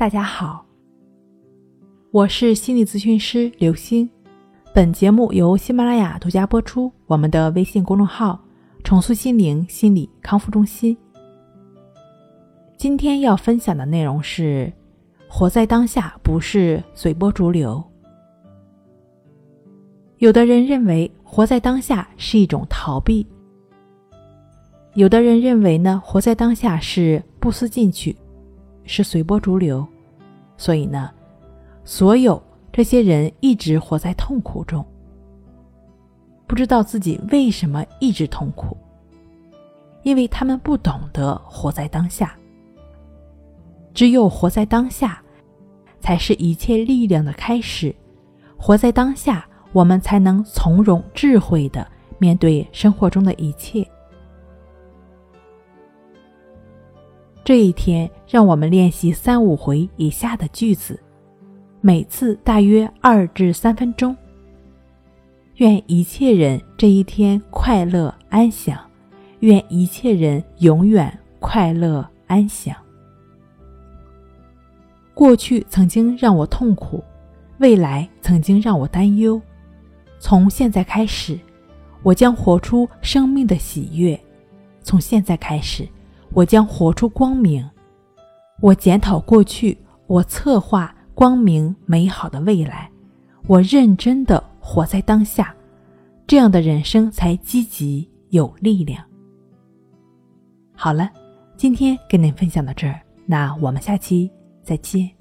大家好，我是心理咨询师刘星。本节目由喜马拉雅独家播出。我们的微信公众号“重塑心灵心理康复中心”。今天要分享的内容是：活在当下不是随波逐流。有的人认为活在当下是一种逃避，有的人认为呢，活在当下是不思进取。是随波逐流，所以呢，所有这些人一直活在痛苦中，不知道自己为什么一直痛苦，因为他们不懂得活在当下。只有活在当下，才是一切力量的开始。活在当下，我们才能从容智慧的面对生活中的一切。这一天，让我们练习三五回以下的句子，每次大约二至三分钟。愿一切人这一天快乐安详，愿一切人永远快乐安详。过去曾经让我痛苦，未来曾经让我担忧。从现在开始，我将活出生命的喜悦。从现在开始。我将活出光明。我检讨过去，我策划光明美好的未来。我认真的活在当下，这样的人生才积极有力量。好了，今天跟您分享到这儿，那我们下期再见。